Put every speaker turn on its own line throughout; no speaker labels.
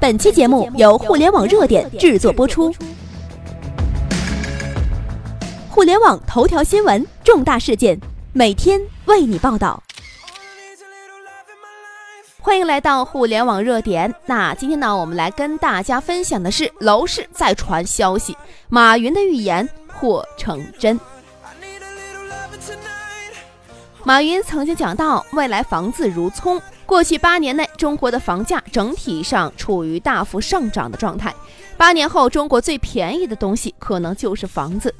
本期节目由互联网热点制作播出。互联网头条新闻，重大事件，每天为你报道。欢迎来到互联网热点。那今天呢，我们来跟大家分享的是楼市再传消息，马云的预言或成真。马云曾经讲到，未来房子如葱。过去八年内，中国的房价整体上处于大幅上涨的状态。八年后，中国最便宜的东西可能就是房子。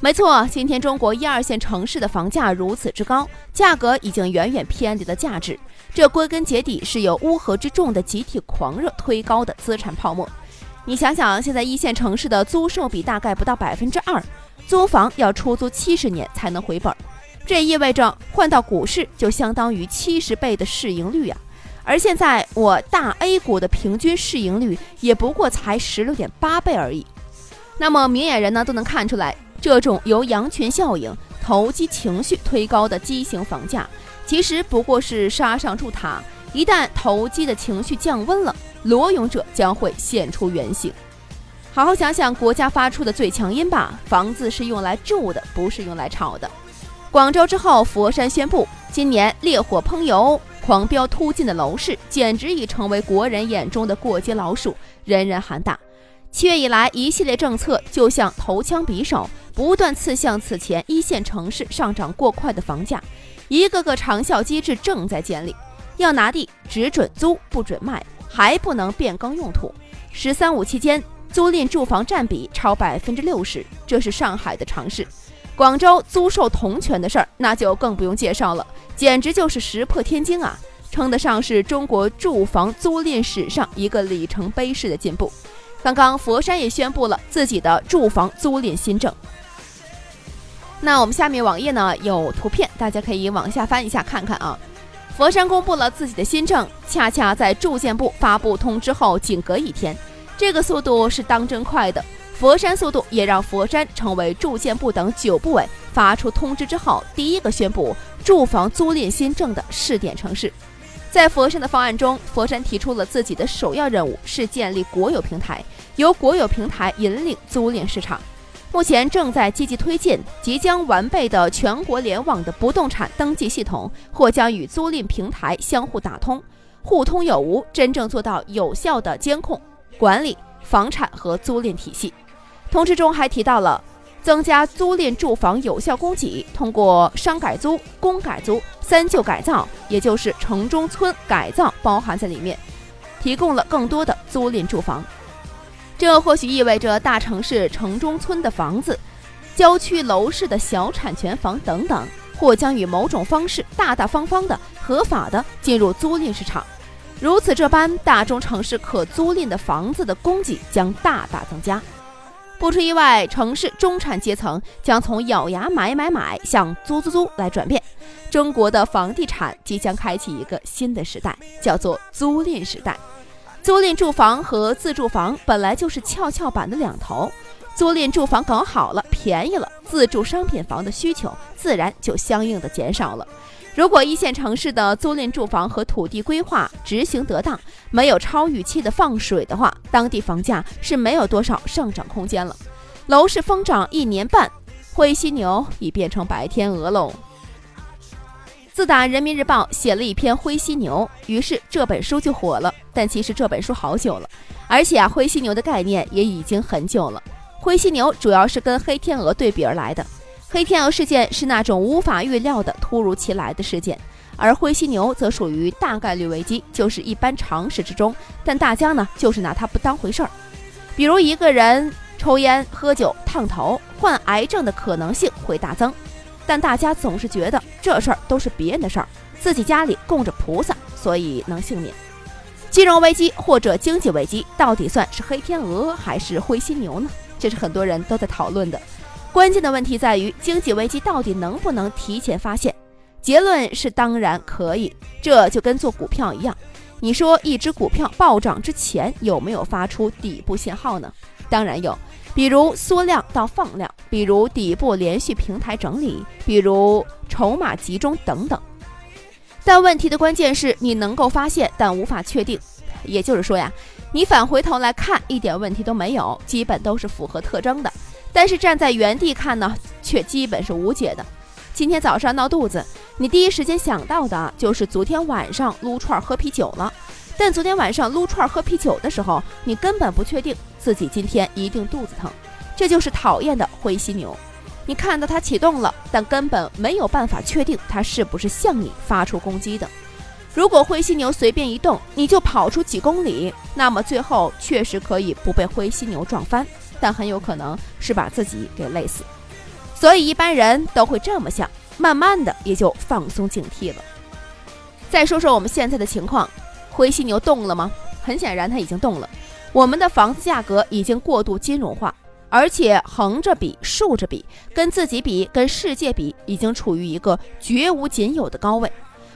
没错，今天中国一二线城市的房价如此之高，价格已经远远偏离了价值。这归根结底是由乌合之众的集体狂热推高的资产泡沫。你想想，现在一线城市的租售比大概不到百分之二，租房要出租七十年才能回本。这意味着换到股市就相当于七十倍的市盈率啊！而现在我大 A 股的平均市盈率也不过才十六点八倍而已。那么明眼人呢都能看出来，这种由羊群效应、投机情绪推高的畸形房价，其实不过是沙上筑塔。一旦投机的情绪降温了，裸泳者将会现出原形。好好想想国家发出的最强音吧：房子是用来住的，不是用来炒的。广州之后，佛山宣布，今年烈火烹油、狂飙突进的楼市，简直已成为国人眼中的过街老鼠，人人喊打。七月以来，一系列政策就像投枪匕首，不断刺向此前一线城市上涨过快的房价。一个个长效机制正在建立，要拿地只准租不准卖，还不能变更用途。“十三五”期间，租赁住房占比超百分之六十，这是上海的尝试。广州租售同权的事儿，那就更不用介绍了，简直就是石破天惊啊！称得上是中国住房租赁史上一个里程碑式的进步。刚刚佛山也宣布了自己的住房租赁新政。那我们下面网页呢有图片，大家可以往下翻一下看看啊。佛山公布了自己的新政，恰恰在住建部发布通知后仅隔一天，这个速度是当真快的。佛山速度也让佛山成为住建部等九部委发出通知之后第一个宣布住房租赁新政的试点城市。在佛山的方案中，佛山提出了自己的首要任务是建立国有平台，由国有平台引领租赁市场。目前正在积极推进，即将完备的全国联网的不动产登记系统或将与租赁平台相互打通，互通有无，真正做到有效的监控管理房产和租赁体系。通知中还提到了增加租赁住房有效供给，通过商改租、公改租、三旧改造，也就是城中村改造包含在里面，提供了更多的租赁住房。这或许意味着大城市城中村的房子、郊区楼市的小产权房等等，或将以某种方式大大方方的、合法的进入租赁市场。如此这般，大中城市可租赁的房子的供给将大大增加。不出意外，城市中产阶层将从咬牙买买买向租租租来转变。中国的房地产即将开启一个新的时代，叫做租赁时代。租赁住房和自住房本来就是跷跷板的两头，租赁住房搞好了，便宜了，自住商品房的需求自然就相应的减少了。如果一线城市的租赁住房和土地规划执行得当，没有超预期的放水的话，当地房价是没有多少上涨空间了。楼市疯涨一年半，灰犀牛已变成白天鹅喽。自打人民日报写了一篇灰犀牛，于是这本书就火了。但其实这本书好久了，而且啊，灰犀牛的概念也已经很久了。灰犀牛主要是跟黑天鹅对比而来的。黑天鹅事件是那种无法预料的突如其来的事件，而灰犀牛则属于大概率危机，就是一般常识之中，但大家呢就是拿它不当回事儿。比如一个人抽烟、喝酒、烫头，患癌症的可能性会大增，但大家总是觉得这事儿都是别人的事儿，自己家里供着菩萨，所以能幸免。金融危机或者经济危机到底算是黑天鹅还是灰犀牛呢？这是很多人都在讨论的。关键的问题在于，经济危机到底能不能提前发现？结论是当然可以。这就跟做股票一样，你说一只股票暴涨之前有没有发出底部信号呢？当然有，比如缩量到放量，比如底部连续平台整理，比如筹码集中等等。但问题的关键是你能够发现，但无法确定。也就是说呀。你返回头来看，一点问题都没有，基本都是符合特征的。但是站在原地看呢，却基本是无解的。今天早上闹肚子，你第一时间想到的就是昨天晚上撸串喝啤酒了。但昨天晚上撸串喝啤酒的时候，你根本不确定自己今天一定肚子疼。这就是讨厌的灰犀牛。你看到它启动了，但根本没有办法确定它是不是向你发出攻击的。如果灰犀牛随便一动，你就跑出几公里，那么最后确实可以不被灰犀牛撞翻，但很有可能是把自己给累死。所以一般人都会这么想，慢慢的也就放松警惕了。再说说我们现在的情况，灰犀牛动了吗？很显然它已经动了。我们的房子价格已经过度金融化，而且横着比、竖着比，跟自己比、跟世界比，已经处于一个绝无仅有的高位。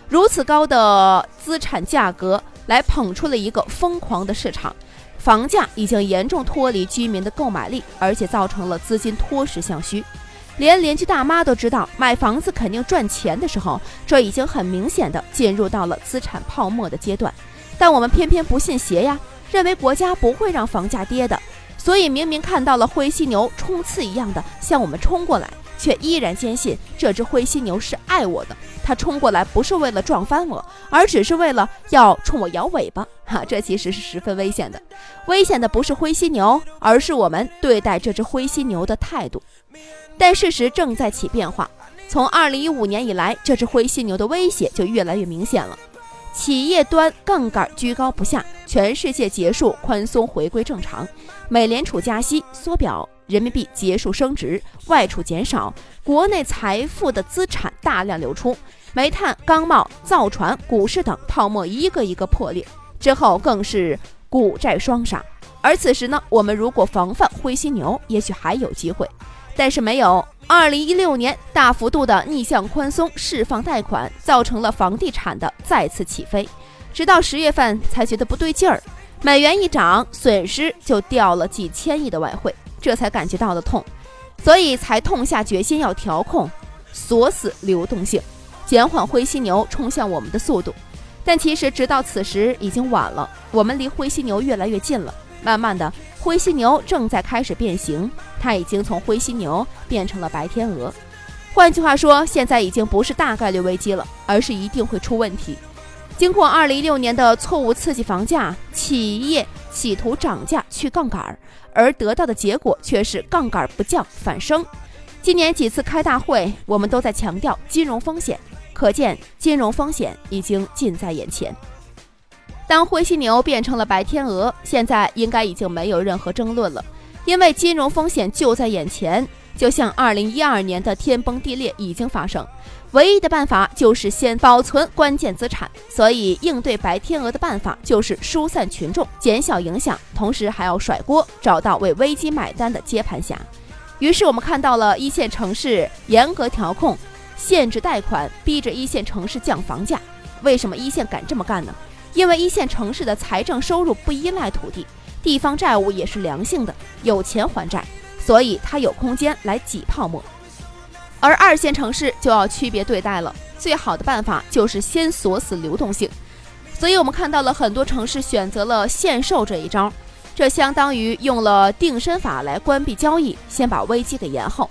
如此高的资产价格来捧出了一个疯狂的市场，房价已经严重脱离居民的购买力，而且造成了资金脱实向虚。连邻居大妈都知道买房子肯定赚钱的时候，这已经很明显的进入到了资产泡沫的阶段。但我们偏偏不信邪呀，认为国家不会让房价跌的，所以明明看到了灰犀牛冲刺一样的向我们冲过来。却依然坚信这只灰犀牛是爱我的，它冲过来不是为了撞翻我，而只是为了要冲我摇尾巴。哈，这其实是十分危险的。危险的不是灰犀牛，而是我们对待这只灰犀牛的态度。但事实正在起变化，从二零一五年以来，这只灰犀牛的威胁就越来越明显了。企业端杠杆居高不下，全世界结束宽松，回归正常。美联储加息缩表。人民币结束升值，外储减少，国内财富的资产大量流出，煤炭、钢贸、造船、股市等泡沫一个一个破裂，之后更是股债双杀。而此时呢，我们如果防范灰犀牛，也许还有机会，但是没有。二零一六年大幅度的逆向宽松释放贷款，造成了房地产的再次起飞，直到十月份才觉得不对劲儿，美元一涨，损失就掉了几千亿的外汇。这才感觉到了痛，所以才痛下决心要调控、锁死流动性，减缓灰犀牛冲向我们的速度。但其实直到此时已经晚了，我们离灰犀牛越来越近了。慢慢的，灰犀牛正在开始变形，它已经从灰犀牛变成了白天鹅。换句话说，现在已经不是大概率危机了，而是一定会出问题。经过二零一六年的错误刺激房价，企业。企图涨价去杠杆，而得到的结果却是杠杆不降反升。今年几次开大会，我们都在强调金融风险，可见金融风险已经近在眼前。当灰犀牛变成了白天鹅，现在应该已经没有任何争论了，因为金融风险就在眼前。就像二零一二年的天崩地裂已经发生。唯一的办法就是先保存关键资产，所以应对白天鹅的办法就是疏散群众，减小影响，同时还要甩锅，找到为危机买单的接盘侠。于是我们看到了一线城市严格调控、限制贷款，逼着一线城市降房价。为什么一线敢这么干呢？因为一线城市的财政收入不依赖土地，地方债务也是良性的，有钱还债，所以它有空间来挤泡沫。而二线城市就要区别对待了，最好的办法就是先锁死流动性，所以我们看到了很多城市选择了限售这一招，这相当于用了定身法来关闭交易，先把危机给延后。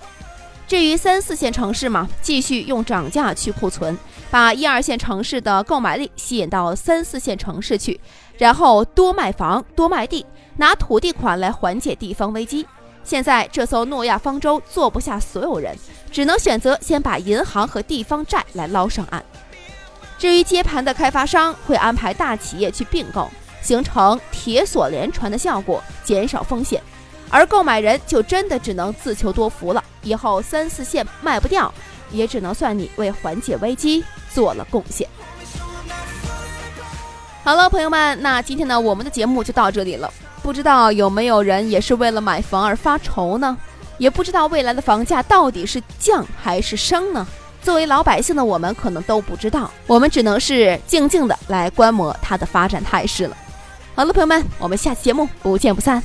至于三四线城市嘛，继续用涨价去库存，把一二线城市的购买力吸引到三四线城市去，然后多卖房、多卖地，拿土地款来缓解地方危机。现在这艘诺亚方舟坐不下所有人，只能选择先把银行和地方债来捞上岸。至于接盘的开发商，会安排大企业去并购，形成铁锁连船的效果，减少风险。而购买人就真的只能自求多福了。以后三四线卖不掉，也只能算你为缓解危机做了贡献。好了，朋友们，那今天呢，我们的节目就到这里了。不知道有没有人也是为了买房而发愁呢？也不知道未来的房价到底是降还是升呢？作为老百姓的我们可能都不知道，我们只能是静静的来观摩它的发展态势了。好了，朋友们，我们下期节目不见不散。